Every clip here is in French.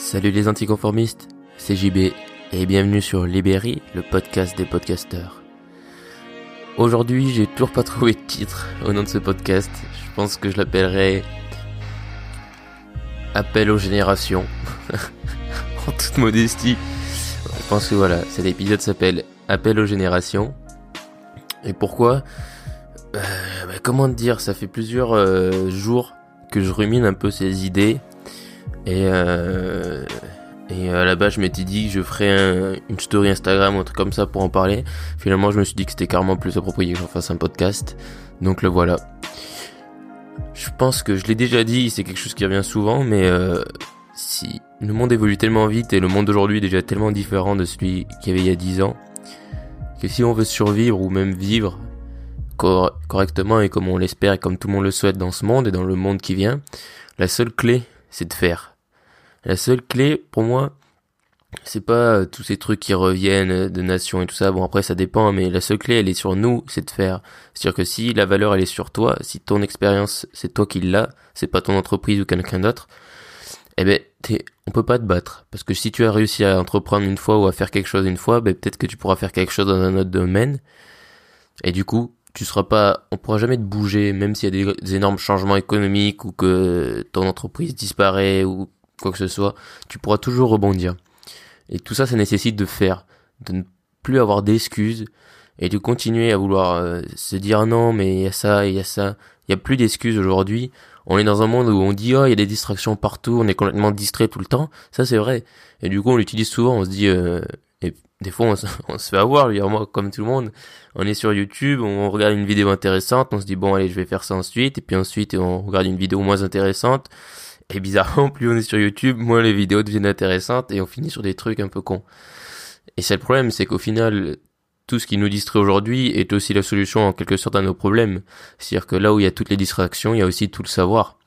Salut les anticonformistes, c'est JB et bienvenue sur Libéry, le podcast des podcasteurs. Aujourd'hui, j'ai toujours pas trouvé de titre au nom de ce podcast. Je pense que je l'appellerai Appel aux générations. en toute modestie. Je pense que voilà, cet épisode s'appelle Appel aux générations. Et pourquoi? Euh, bah, Comment dire Ça fait plusieurs euh, jours que je rumine un peu ces idées. Et, euh, et à la base, je m'étais dit que je ferais une story Instagram ou un truc comme ça pour en parler. Finalement, je me suis dit que c'était carrément plus approprié que j'en fasse un podcast. Donc le voilà. Je pense que je l'ai déjà dit, c'est quelque chose qui revient souvent, mais euh, si le monde évolue tellement vite et le monde d'aujourd'hui est déjà tellement différent de celui qu'il y avait il y a 10 ans, que si on veut survivre ou même vivre correctement et comme on l'espère et comme tout le monde le souhaite dans ce monde et dans le monde qui vient, la seule clé, c'est de faire. La seule clé, pour moi, c'est pas euh, tous ces trucs qui reviennent euh, de nations et tout ça. Bon après ça dépend, mais la seule clé elle est sur nous, c'est de faire. C'est-à-dire que si la valeur elle est sur toi, si ton expérience c'est toi qui l'as, c'est pas ton entreprise ou quelqu'un d'autre, eh ben t'es, on peut pas te battre parce que si tu as réussi à entreprendre une fois ou à faire quelque chose une fois, ben peut-être que tu pourras faire quelque chose dans un autre domaine. Et du coup, tu seras pas, on pourra jamais te bouger, même s'il y a des, énormes changements économiques ou que ton entreprise disparaît ou quoi que ce soit, tu pourras toujours rebondir. Et tout ça, ça nécessite de faire, de ne plus avoir d'excuses et de continuer à vouloir euh, se dire non, mais il y a ça, il y a ça. Il y a plus d'excuses aujourd'hui. On est dans un monde où on dit oh il y a des distractions partout, on est complètement distrait tout le temps. Ça c'est vrai. Et du coup on l'utilise souvent. On se dit euh, et des fois on se, fait avoir. Dire, moi comme tout le monde, on est sur YouTube, on regarde une vidéo intéressante, on se dit bon allez je vais faire ça ensuite. Et puis ensuite on regarde une vidéo moins intéressante. Et bizarrement, plus on est sur YouTube, moins les vidéos deviennent intéressantes et on finit sur des trucs un peu cons. Et c'est le problème, c'est qu'au final, tout ce qui nous distrait aujourd'hui est aussi la solution en quelque sorte à nos problèmes. C'est-à-dire que là où il y a toutes les distractions, il y a aussi tout le savoir.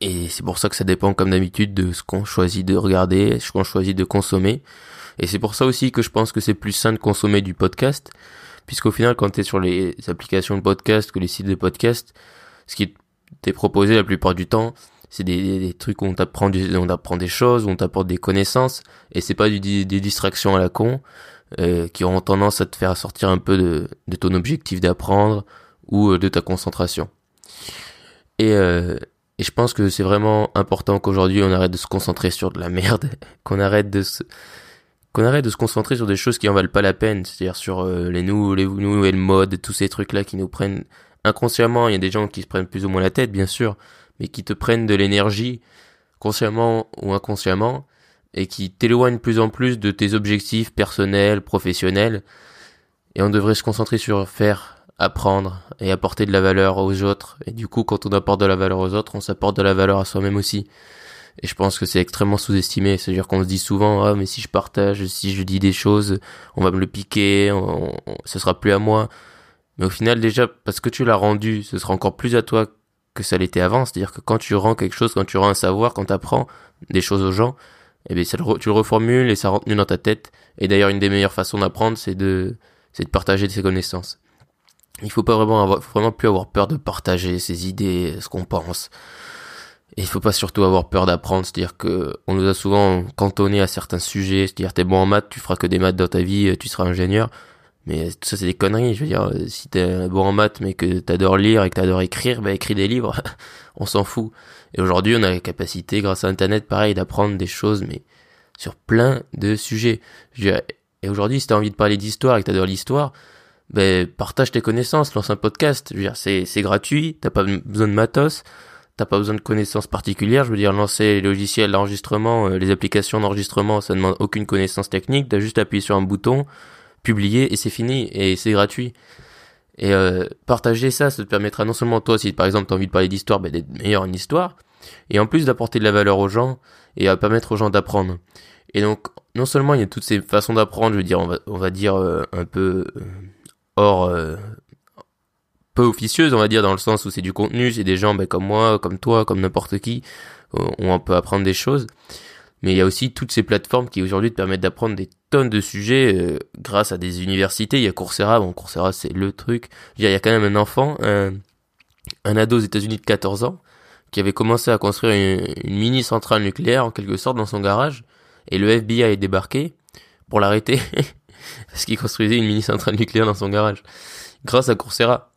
Et c'est pour ça que ça dépend comme d'habitude de ce qu'on choisit de regarder, ce qu'on choisit de consommer. Et c'est pour ça aussi que je pense que c'est plus sain de consommer du podcast, puisqu'au final quand tu es sur les applications de podcast que les sites de podcast, ce qui t'est proposé la plupart du temps, c'est des, des, trucs où on t'apprend on apprend des choses, où on t'apporte des connaissances, et c'est pas du, des, distractions à la con euh, qui auront tendance à te faire sortir un peu de, de ton objectif d'apprendre ou euh, de ta concentration. Et, euh, et je pense que c'est vraiment important qu'aujourd'hui on arrête de se concentrer sur de la merde, qu'on arrête de se qu'on arrête de se concentrer sur des choses qui en valent pas la peine, c'est-à-dire sur euh, les nous les nouvelles modes, tous ces trucs là qui nous prennent inconsciemment, il y a des gens qui se prennent plus ou moins la tête bien sûr, mais qui te prennent de l'énergie, consciemment ou inconsciemment, et qui t'éloignent plus en plus de tes objectifs personnels, professionnels. Et on devrait se concentrer sur faire, apprendre et apporter de la valeur aux autres. Et du coup, quand on apporte de la valeur aux autres, on s'apporte de la valeur à soi-même aussi. Et je pense que c'est extrêmement sous-estimé. C'est-à-dire qu'on se dit souvent, ah, mais si je partage, si je dis des choses, on va me le piquer, on, ce sera plus à moi. Mais au final, déjà, parce que tu l'as rendu, ce sera encore plus à toi que ça l'était avant. C'est-à-dire que quand tu rends quelque chose, quand tu rends un savoir, quand tu apprends des choses aux gens, eh bien, ça tu le reformules et ça rentre mieux dans ta tête. Et d'ailleurs, une des meilleures façons d'apprendre, c'est de, c'est de partager ses connaissances. Il faut pas vraiment avoir, vraiment plus avoir peur de partager ses idées, ce qu'on pense. Et il faut pas surtout avoir peur d'apprendre, c'est-à-dire que on nous a souvent cantonné à certains sujets, c'est-à-dire t'es bon en maths, tu feras que des maths dans ta vie, tu seras ingénieur. Mais tout ça, c'est des conneries. Je veux dire, si t'es bon en maths, mais que t'adores lire et que t'adores écrire, bah écris des livres. on s'en fout. Et aujourd'hui, on a la capacité, grâce à Internet, pareil, d'apprendre des choses, mais sur plein de sujets. et aujourd'hui, si t'as envie de parler d'histoire et que t'adores l'histoire, ben, partage tes connaissances, lance un podcast. Je veux dire, c'est, c'est gratuit, t'as pas besoin de matos, t'as pas besoin de connaissances particulières. Je veux dire, lancer les logiciels d'enregistrement, euh, les applications d'enregistrement, ça demande aucune connaissance technique. T'as juste appuyé sur un bouton, publier et c'est fini et c'est gratuit. Et euh, partager ça, ça te permettra non seulement toi, si par exemple tu as envie de parler d'histoire, ben, d'être meilleur en histoire, et en plus d'apporter de la valeur aux gens et à permettre aux gens d'apprendre. Et donc, non seulement il y a toutes ces façons d'apprendre, je veux dire, on va, on va dire euh, un peu euh, hors, euh, peu officieuse, on va dire, dans le sens où c'est du contenu, c'est des gens ben, comme moi, comme toi, comme n'importe qui, où on peut apprendre des choses. Mais il y a aussi toutes ces plateformes qui aujourd'hui te permettent d'apprendre des tonnes de sujets euh, grâce à des universités. Il y a Coursera, bon Coursera c'est le truc. il y a quand même un enfant, un, un ado aux États-Unis de 14 ans, qui avait commencé à construire une, mini centrale nucléaire en quelque sorte dans son garage et le FBI est débarqué pour l'arrêter parce qu'il construisait une mini centrale nucléaire dans son garage grâce à Coursera.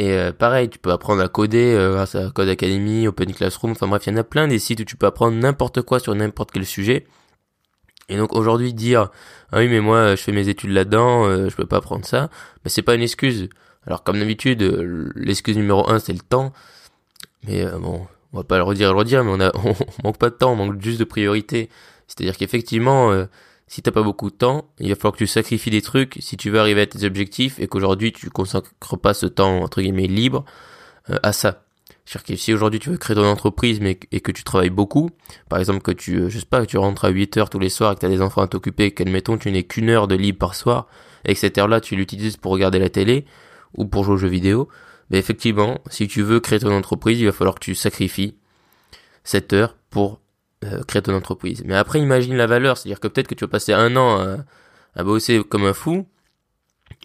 Et euh, pareil, tu peux apprendre à coder euh, grâce à Code Academy, Open Classroom, enfin bref, il y en a plein des sites où tu peux apprendre n'importe quoi sur n'importe quel sujet. Et donc aujourd'hui dire ah oui mais moi je fais mes études là-dedans, euh, je peux pas apprendre ça, mais c'est pas une excuse. Alors comme d'habitude, l'excuse numéro un c'est le temps. Mais bon, on va pas le redire et le redire, mais on a on manque pas de temps, on manque juste de priorité. C'est-à-dire qu'effectivement si t'as pas beaucoup de temps, il va falloir que tu sacrifies des trucs si tu veux arriver à tes objectifs et qu'aujourd'hui tu consacres pas ce temps entre guillemets libre euh, à ça. C'est-à-dire que si aujourd'hui tu veux créer ton entreprise mais et que tu travailles beaucoup, par exemple que tu euh, je sais pas que tu rentres à 8 heures tous les soirs et que tu as des enfants à t'occuper, qu'admettons tu n'es qu'une heure de libre par soir et que cette heure-là tu l'utilises pour regarder la télé ou pour jouer aux jeux vidéo, mais effectivement, si tu veux créer ton entreprise, il va falloir que tu sacrifies cette heure pour euh, créer ton entreprise. Mais après, imagine la valeur, c'est-à-dire que peut-être que tu vas passer un an à, bosser comme un fou,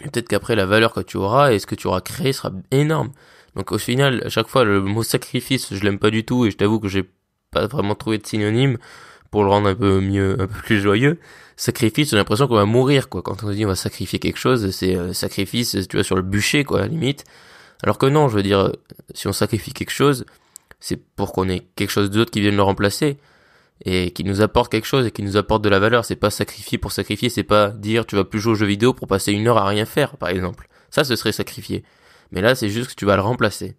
peut-être qu'après la valeur que tu auras et ce que tu auras créé sera énorme. Donc au final, à chaque fois, le mot sacrifice, je l'aime pas du tout et je t'avoue que j'ai pas vraiment trouvé de synonyme pour le rendre un peu mieux, un peu plus joyeux. Sacrifice, j'ai l'impression qu'on va mourir, quoi. Quand on dit on va sacrifier quelque chose, c'est euh, sacrifice, tu vois, sur le bûcher, quoi, à la limite. Alors que non, je veux dire, si on sacrifie quelque chose, c'est pour qu'on ait quelque chose d'autre qui vienne le remplacer et qui nous apporte quelque chose et qui nous apporte de la valeur. C'est pas sacrifier pour sacrifier, c'est pas dire tu vas plus jouer aux jeux vidéo pour passer une heure à rien faire, par exemple. Ça, ce serait sacrifier. Mais là, c'est juste que tu vas le remplacer.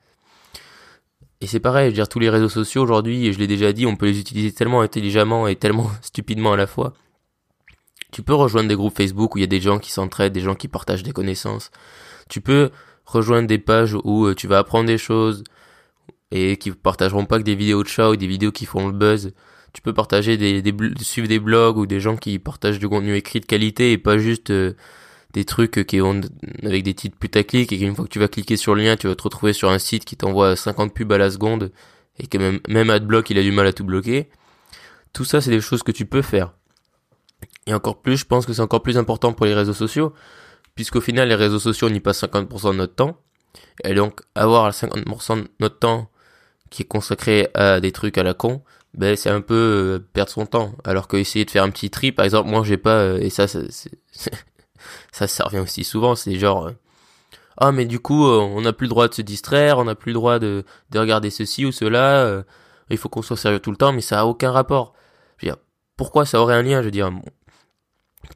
Et c'est pareil, je veux dire, tous les réseaux sociaux aujourd'hui, et je l'ai déjà dit, on peut les utiliser tellement intelligemment et tellement stupidement à la fois. Tu peux rejoindre des groupes Facebook où il y a des gens qui s'entraident, des gens qui partagent des connaissances. Tu peux rejoindre des pages où euh, tu vas apprendre des choses et qui partageront pas que des vidéos de chat ou des vidéos qui font le buzz tu peux partager des, des suivre des blogs ou des gens qui partagent du contenu écrit de qualité et pas juste euh, des trucs qui ont avec des titres putaclic et qu'une fois que tu vas cliquer sur le lien, tu vas te retrouver sur un site qui t'envoie 50 pubs à la seconde et que même, même AdBlock il a du mal à tout bloquer. Tout ça, c'est des choses que tu peux faire. Et encore plus, je pense que c'est encore plus important pour les réseaux sociaux, puisqu'au final, les réseaux sociaux, on y passe 50% de notre temps. Et donc, avoir 50% de notre temps qui est consacré à des trucs à la con, ben c'est un peu euh, perdre son temps. Alors que essayer de faire un petit tri, par exemple, moi j'ai pas euh, et ça ça, ça ça revient aussi souvent, c'est genre euh, ah mais du coup on n'a plus le droit de se distraire, on n'a plus le droit de, de regarder ceci ou cela, il faut qu'on soit sérieux tout le temps, mais ça a aucun rapport. Je veux dire, pourquoi ça aurait un lien? Je veux dire,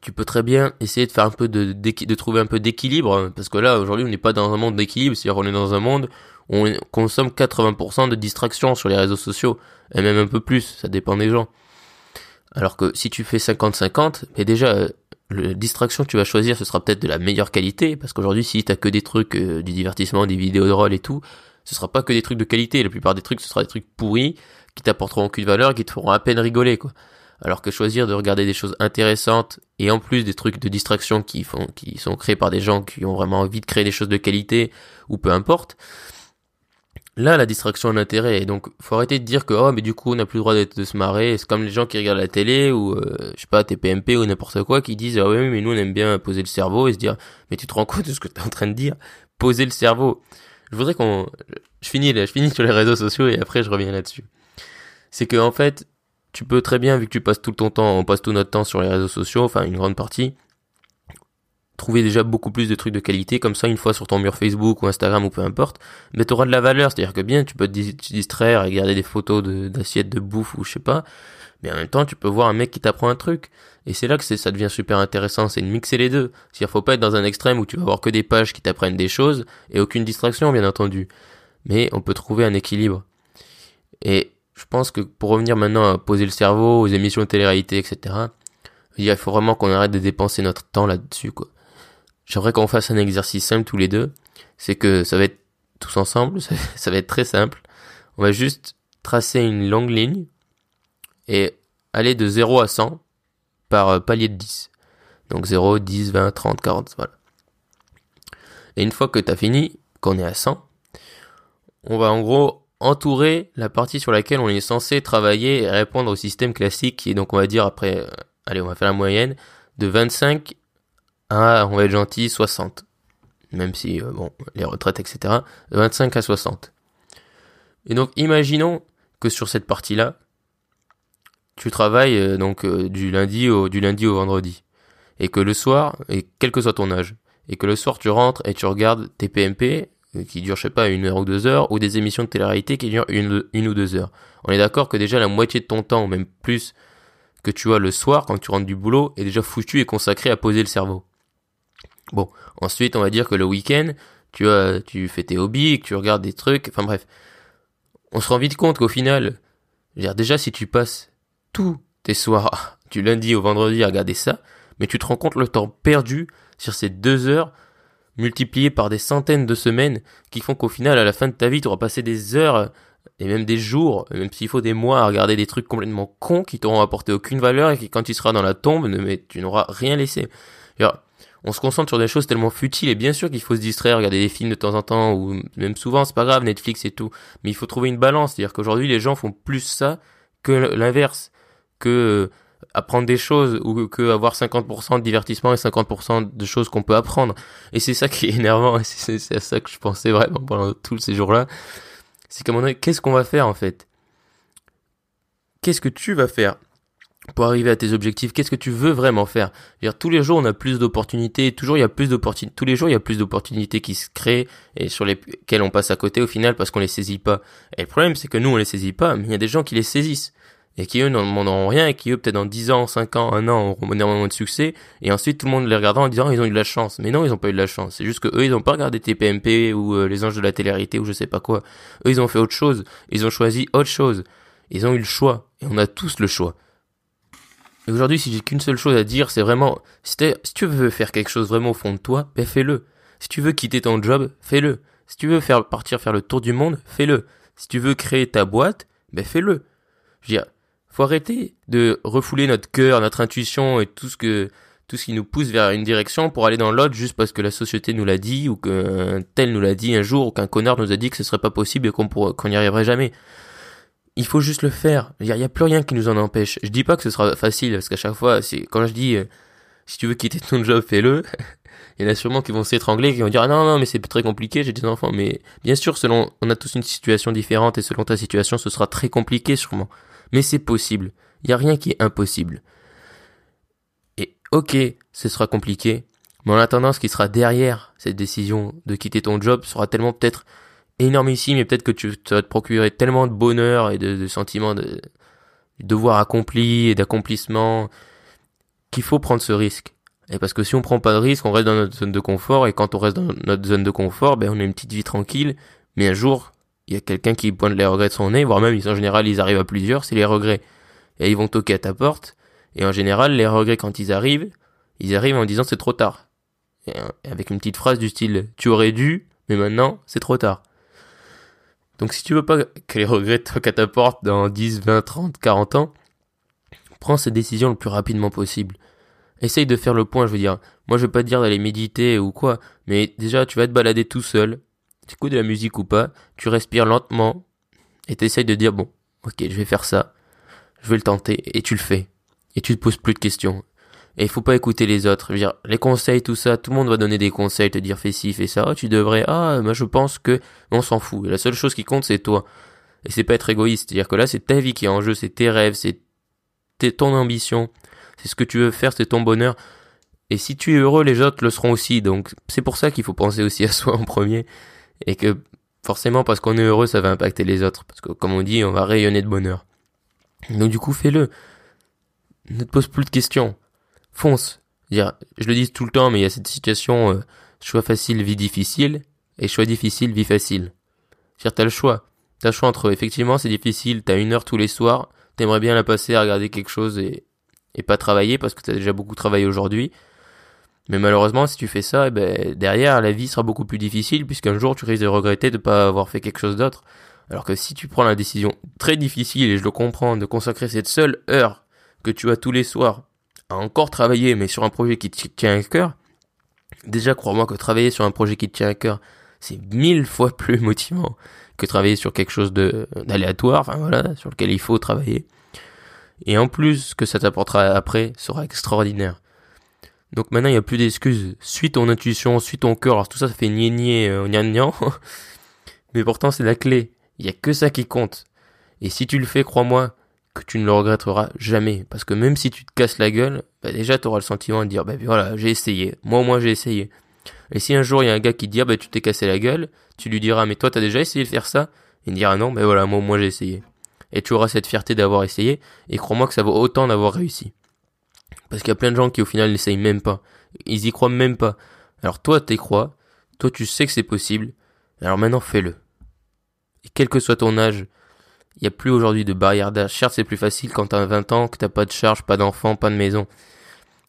tu peux très bien essayer de faire un peu de, de trouver un peu d'équilibre, parce que là aujourd'hui on n'est pas dans un monde d'équilibre, c'est-à-dire on est dans un monde on consomme 80% de distractions sur les réseaux sociaux, et même un peu plus, ça dépend des gens. Alors que si tu fais 50-50, mais déjà, euh, le distraction que tu vas choisir, ce sera peut-être de la meilleure qualité, parce qu'aujourd'hui, si t'as que des trucs, euh, du divertissement, des vidéos de rôle et tout, ce sera pas que des trucs de qualité. La plupart des trucs, ce sera des trucs pourris, qui t'apporteront aucune valeur, qui te feront à peine rigoler, quoi. Alors que choisir de regarder des choses intéressantes et en plus des trucs de distraction qui font, qui sont créés par des gens qui ont vraiment envie de créer des choses de qualité ou peu importe, là la distraction a un intérêt. Et donc faut arrêter de dire que oh mais du coup on n'a plus le droit d'être de se marrer. C'est comme les gens qui regardent la télé ou euh, je sais pas TPMP ou n'importe quoi qui disent ah oui mais nous on aime bien poser le cerveau et se dire mais tu te rends compte de ce que tu es en train de dire? Poser le cerveau. Je voudrais qu'on je finis là je finis sur les réseaux sociaux et après je reviens là-dessus. C'est que en fait tu peux très bien vu que tu passes tout ton temps on passe tout notre temps sur les réseaux sociaux enfin une grande partie trouver déjà beaucoup plus de trucs de qualité comme ça une fois sur ton mur Facebook ou Instagram ou peu importe mais tu auras de la valeur. C'est à dire que bien tu peux te distraire et regarder des photos d'assiettes de, bouffe ou je sais pas mais en même temps tu peux voir un mec qui t'apprend un truc. Et c'est là que ça devient super intéressant c'est de mixer les deux. C'est-à-dire faut pas être dans un extrême où tu vas avoir que des pages qui t'apprennent des choses et aucune distraction bien entendu. Mais on peut trouver un équilibre. Et je pense que pour revenir maintenant à poser le cerveau aux émissions de télé-réalité etc il faut vraiment qu'on arrête de dépenser notre temps là-dessus quoi J'aimerais qu'on fasse un exercice simple tous les deux. C'est que ça va être tous ensemble, ça, va être très simple. On va juste tracer une longue ligne et aller de 0 à 100 par euh, palier de 10. Donc 0, 10, 20, 30, 40, voilà. Et une fois que tu as fini, qu'on est à 100, on va en gros entourer la partie sur laquelle on est censé travailler et répondre au système classique et donc on va dire après, euh, allez on va faire la moyenne, de 25 ah, on va être gentil, 60. Même si, euh, bon, les retraites, etc. 25 à 60. Et donc, imaginons que sur cette partie-là, tu travailles euh, donc du lundi au du lundi au vendredi, et que le soir, et quel que soit ton âge, et que le soir tu rentres et tu regardes tes PMP qui durent je sais pas une heure ou deux heures, ou des émissions de télé-réalité qui durent une, ou deux heures. On est d'accord que déjà la moitié de ton temps, ou même plus, que tu as le soir quand tu rentres du boulot, est déjà foutu et consacré à poser le cerveau. Bon, ensuite on va dire que le week-end, tu as, tu fais tes hobbies, tu regardes des trucs, enfin bref. On se rend vite compte qu'au final, déjà si tu passes tous tes soirs du lundi au vendredi à regarder ça, mais tu te rends compte le temps perdu sur ces deux heures multiplié par des centaines de semaines qui font qu'au final, à la fin de ta vie, tu auras passé des heures et même des jours, même s'il faut des mois à regarder des trucs complètement cons qui t'auront apporté aucune valeur et qui, quand tu seras dans la tombe, mais tu n'auras rien laissé. on se concentre sur des choses tellement futiles et bien sûr qu'il faut se distraire, regarder des films de temps en temps ou même souvent, c'est pas grave, Netflix et tout. Mais il faut trouver une balance, c'est-à-dire qu'aujourd'hui les gens font plus ça que l'inverse, que apprendre des choses ou que avoir 50% de divertissement et 50% de choses qu'on peut apprendre. Et c'est ça qui est énervant et c'est à ça que je pensais vraiment pendant tous ces jours-là. C'est qu'à un moment donné, qu'est-ce qu'on va faire en fait? Qu'est-ce que tu vas faire pour arriver à tes objectifs? Qu'est-ce que tu veux vraiment faire? Dire, Tous les jours, on a plus d'opportunités. Toujours, il y a plus d'opportunités. Tous les jours, il y a plus d'opportunités qui se créent et sur lesquelles on passe à côté au final parce qu'on les saisit pas. Et le problème, c'est que nous, on les saisit pas, mais il y a des gens qui les saisissent et qui eux n'en demanderont rien et qui eux peut-être dans 10 ans, 5 ans, 1 an auront énormément de succès et ensuite tout le monde les regardera en disant ils ont eu de la chance. Mais non, ils ont pas eu de la chance. C'est juste que eux ils ont pas regardé TPMP ou euh, les anges de la télé-réalité ou je sais pas quoi. Eux ils ont fait autre chose. Ils ont choisi autre chose. Ils ont eu le choix et on a tous le choix. Et aujourd'hui, si j'ai qu'une seule chose à dire, c'est vraiment si, si tu veux faire quelque chose vraiment au fond de toi, ben fais-le. Si tu veux quitter ton job, fais-le. Si tu veux faire partir faire le tour du monde, fais-le. Si tu veux créer ta boîte, ben fais-le. Je veux dire, faut arrêter de refouler notre cœur, notre intuition et tout ce que tout ce qui nous pousse vers une direction pour aller dans l'autre juste parce que la société nous l'a dit ou qu'un tel nous l'a dit un jour ou qu'un connard nous a dit que ce serait pas possible et qu'on qu'on n'y arriverait jamais. Il faut juste le faire. Il y, a plus rien qui nous en empêche. Je dis pas que ce sera facile parce qu'à chaque fois, quand je dis euh, si tu veux quitter ton job, fais-le. Il y en a sûrement qui vont s'étrangler, qui vont dire ah non non mais c'est très compliqué, j'ai des enfants. Mais bien sûr, selon on a tous une situation différente et selon ta situation, ce sera très compliqué sûrement. Mais c'est possible. Il n'y a rien qui est impossible. Et ok, ce sera compliqué, mais en attendant, ce qui sera derrière cette décision de quitter ton job sera tellement peut-être énormissime et peut-être que tu, vas te procurer tellement de bonheur et de, sentiments de, devoir accompli et d'accomplissement qu'il faut prendre ce risque. Et parce que si on prend pas de risque, on reste dans notre zone de confort et quand on reste dans notre zone de confort, ben on a une petite vie tranquille, mais un jour, il y a quelqu'un qui pointe les regrets de son nez, voire même en général ils arrivent à plusieurs, c'est les regrets. Et ils vont toquer à ta porte, et en général les regrets quand ils arrivent, ils arrivent en disant c'est trop tard. Et avec une petite phrase du style tu aurais dû, mais maintenant c'est trop tard. Donc si tu veux pas que les regrets toquent à ta porte dans 10, 20, 30, 40 ans, prends cette décision le plus rapidement possible. Essaye de faire le point, je veux dire. Moi je veux pas te dire d'aller méditer ou quoi, mais déjà tu vas te balader tout seul, tu écoutes de la musique ou pas, tu respires lentement et tu essayes de dire bon, ok, je vais faire ça, je vais le tenter et tu le fais. Et tu te poses plus de questions. Et il faut pas écouter les autres. Dire, les conseils, tout ça, tout le monde va donner des conseils, te dire fais ci, fais ça. Oh, tu devrais, ah, moi je pense que, on s'en fout. la seule chose qui compte, c'est toi. Et c'est pas être égoïste. C'est-à-dire que là, c'est ta vie qui est en jeu, c'est tes rêves, c'est ton ambition, c'est ce que tu veux faire, c'est ton bonheur. Et si tu es heureux, les autres le seront aussi. Donc, c'est pour ça qu'il faut penser aussi à soi en premier et que forcément parce qu'on est heureux ça va impacter les autres. Parce que comme on dit on va rayonner de bonheur. Donc du coup fais-le. Ne te pose plus de questions. Fonce. Je le dis tout le temps mais il y a cette situation euh, choix facile vie difficile et choix difficile vie facile. Cest t'as le choix. T'as le choix entre effectivement c'est difficile t'as une heure tous les soirs t'aimerais bien la passer à regarder quelque chose et et pas travailler parce que t'as déjà beaucoup travaillé aujourd'hui mais malheureusement, si tu fais ça, eh ben, derrière, la vie sera beaucoup plus difficile puisqu'un jour, tu risques de regretter de ne pas avoir fait quelque chose d'autre. Alors que si tu prends la décision très difficile, et je le comprends, de consacrer cette seule heure que tu as tous les soirs à encore travailler, mais sur un projet qui te tient à cœur, déjà, crois-moi que travailler sur un projet qui te tient à cœur, c'est mille fois plus motivant que travailler sur quelque chose d'aléatoire, enfin voilà, sur lequel il faut travailler. Et en plus, ce que ça t'apportera après sera extraordinaire. Donc maintenant, il n'y a plus d'excuses. Suis ton intuition, suis ton cœur. Alors tout ça, ça fait nier euh, Mais pourtant, c'est la clé. Il y a que ça qui compte. Et si tu le fais, crois-moi, que tu ne le regretteras jamais. Parce que même si tu te casses la gueule, bah déjà tu auras le sentiment de dire, bah voilà, j'ai essayé. Moi au moins j'ai essayé. Et si un jour il y a un gars qui te dit, ah, bah tu t'es cassé la gueule, tu lui diras, mais toi t'as déjà essayé de faire ça? Il dira non, bah voilà, moi au moins j'ai essayé. Et tu auras cette fierté d'avoir essayé, et crois-moi que ça vaut autant d'avoir réussi. Parce qu'il y a plein de gens qui au final n'essayent même pas. Ils y croient même pas. Alors toi t'y crois, toi tu sais que c'est possible, alors maintenant fais-le. Et quel que soit ton âge, il n'y a plus aujourd'hui de barrière d'âge. Certes, c'est plus facile quand t'as 20 ans, que t'as pas de charge, pas d'enfant, pas de maison.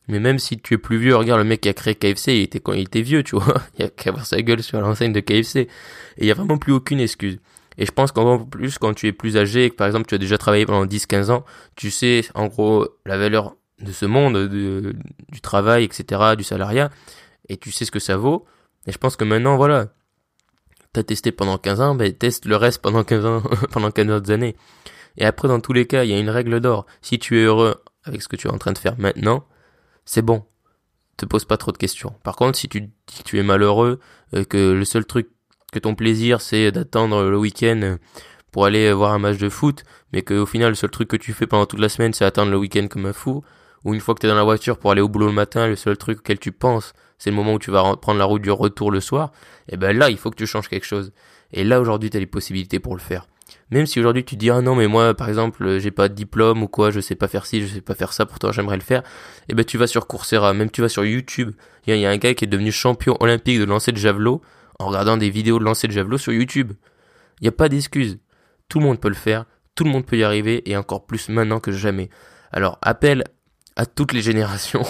Mais même si tu es plus vieux, regarde le mec qui a créé KFC, il était quand il était vieux, tu vois. Il a qu'à avoir sa gueule sur l'enseigne de KFC. Et il y a vraiment plus aucune excuse. Et je pense qu'en plus, quand tu es plus âgé, que par exemple tu as déjà travaillé pendant 10-15 ans, tu sais en gros la valeur de ce monde, du travail, etc., du salariat, et tu sais ce que ça vaut. Et je pense que maintenant, voilà, t'as testé pendant 15 ans, ben teste le reste pendant 15 ans, pendant 15 autres années. Et après, dans tous les cas, il y a une règle d'or. Si tu es heureux avec ce que tu es en train de faire maintenant, c'est bon. Te pose pas trop de questions. Par contre, si tu que tu es malheureux, euh, que le seul truc, que ton plaisir, c'est d'attendre le week-end pour aller voir un match de foot, mais qu'au final, le seul truc que tu fais pendant toute la semaine, c'est attendre le week-end comme un fou, ou une fois que tu es dans la voiture pour aller au boulot le matin, le seul truc auquel tu penses, c'est le moment où tu vas prendre la route du retour le soir, et eh ben là, il faut que tu changes quelque chose. Et là, aujourd'hui, tu as les possibilités pour le faire. Même si aujourd'hui tu dis ah non mais moi par exemple j'ai pas de diplôme ou quoi, je sais pas faire ci, je sais pas faire ça, pourtant j'aimerais le faire, et eh ben tu vas sur Coursera, même tu vas sur YouTube. Il y, a un gars qui est devenu champion olympique de lancer de javelot en regardant des vidéos de lancer de javelot sur YouTube. Il n'y a pas d'excuse. Tout le monde peut le faire, tout le monde peut y arriver et encore plus maintenant que jamais. Alors appel à toutes les générations.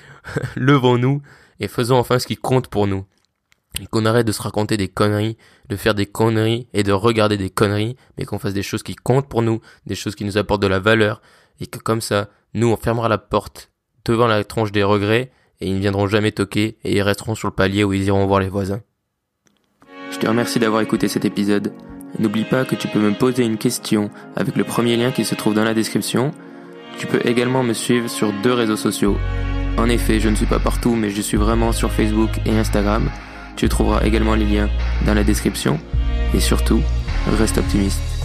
Levons-nous et faisons enfin ce qui compte pour nous. Et qu'on arrête de se raconter des conneries, de faire des conneries et de regarder des conneries, mais qu'on fasse des choses qui comptent pour nous, des choses qui nous apportent de la valeur, et que comme ça, nous, on fermera la porte devant la tronche des regrets, et ils ne viendront jamais toquer, et ils resteront sur le palier où ils iront voir les voisins. Je te remercie d'avoir écouté cet épisode. N'oublie pas que tu peux me poser une question avec le premier lien qui se trouve dans la description. Tu peux également me suivre sur deux réseaux sociaux, en effet, je ne suis pas partout, mais je suis vraiment sur Facebook et Instagram. Tu trouveras également les liens dans la description. Et surtout, reste optimiste.